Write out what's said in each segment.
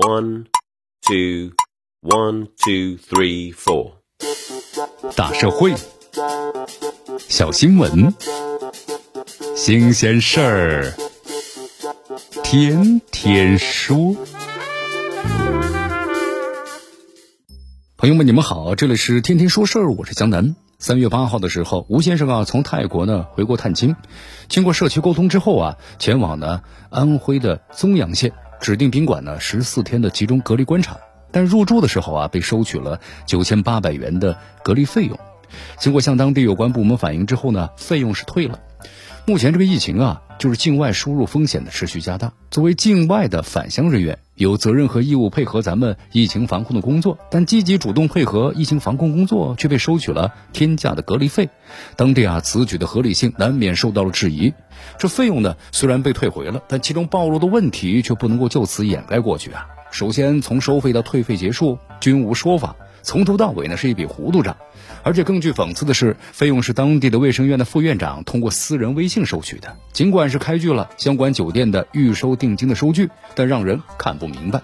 One, two, one, two, three, four。大社会，小新闻，新鲜事儿，天天说。朋友们，你们好，这里是天天说事儿，我是江南。三月八号的时候，吴先生啊从泰国呢回国探亲，经过社区沟通之后啊，前往呢安徽的枞阳县指定宾馆呢十四天的集中隔离观察，但入住的时候啊被收取了九千八百元的隔离费用。经过向当地有关部门反映之后呢，费用是退了。目前这个疫情啊，就是境外输入风险的持续加大。作为境外的返乡人员，有责任和义务配合咱们疫情防控的工作，但积极主动配合疫情防控工作，却被收取了天价的隔离费。当地啊，此举的合理性难免受到了质疑。这费用呢，虽然被退回了，但其中暴露的问题却不能够就此掩盖过去啊。首先，从收费到退费结束，均无说法。从头到尾呢是一笔糊涂账，而且更具讽刺的是，费用是当地的卫生院的副院长通过私人微信收取的。尽管是开具了相关酒店的预收定金的收据，但让人看不明白。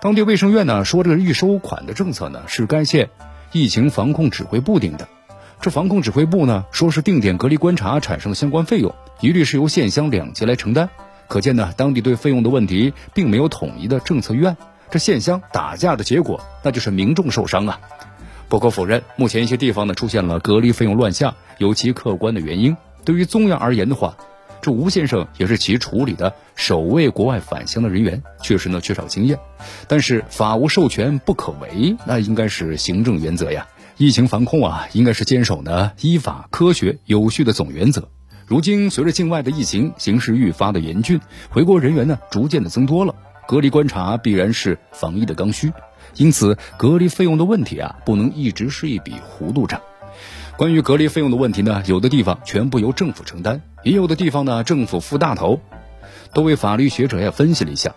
当地卫生院呢说，这个预收款的政策呢是该县疫情防控指挥部定的。这防控指挥部呢说是定点隔离观察产生的相关费用，一律是由县乡两级来承担。可见呢，当地对费用的问题并没有统一的政策预案。这县乡打架的结果，那就是民众受伤啊！不可否认，目前一些地方呢出现了隔离费用乱象，有其客观的原因。对于中央而言的话，这吴先生也是其处理的首位国外返乡的人员，确实呢缺少经验。但是法无授权不可为，那应该是行政原则呀。疫情防控啊，应该是坚守呢依法、科学、有序的总原则。如今随着境外的疫情形势愈发的严峻，回国人员呢逐渐的增多了。隔离观察必然是防疫的刚需，因此隔离费用的问题啊，不能一直是一笔糊涂账。关于隔离费用的问题呢，有的地方全部由政府承担，也有的地方呢政府付大头。多位法律学者也分析了一下，《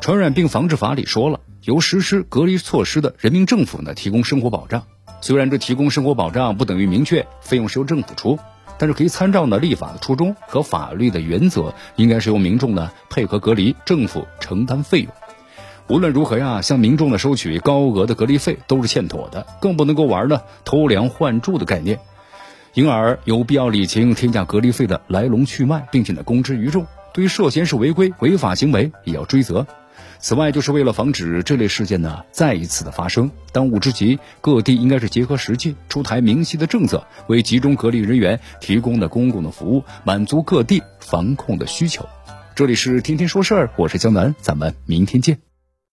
传染病防治法》里说了，由实施隔离措施的人民政府呢提供生活保障。虽然这提供生活保障不等于明确费用是由政府出。但是可以参照呢立法的初衷和法律的原则，应该是由民众呢配合隔离，政府承担费用。无论如何呀，向民众呢收取高额的隔离费都是欠妥的，更不能够玩呢偷梁换柱的概念。因而有必要理清天价隔离费的来龙去脉，并且呢公之于众。对于涉嫌是违规违法行为，也要追责。此外，就是为了防止这类事件呢再一次的发生，当务之急，各地应该是结合实际，出台明晰的政策，为集中隔离人员提供的公共的服务，满足各地防控的需求。这里是天天说事儿，我是江南，咱们明天见。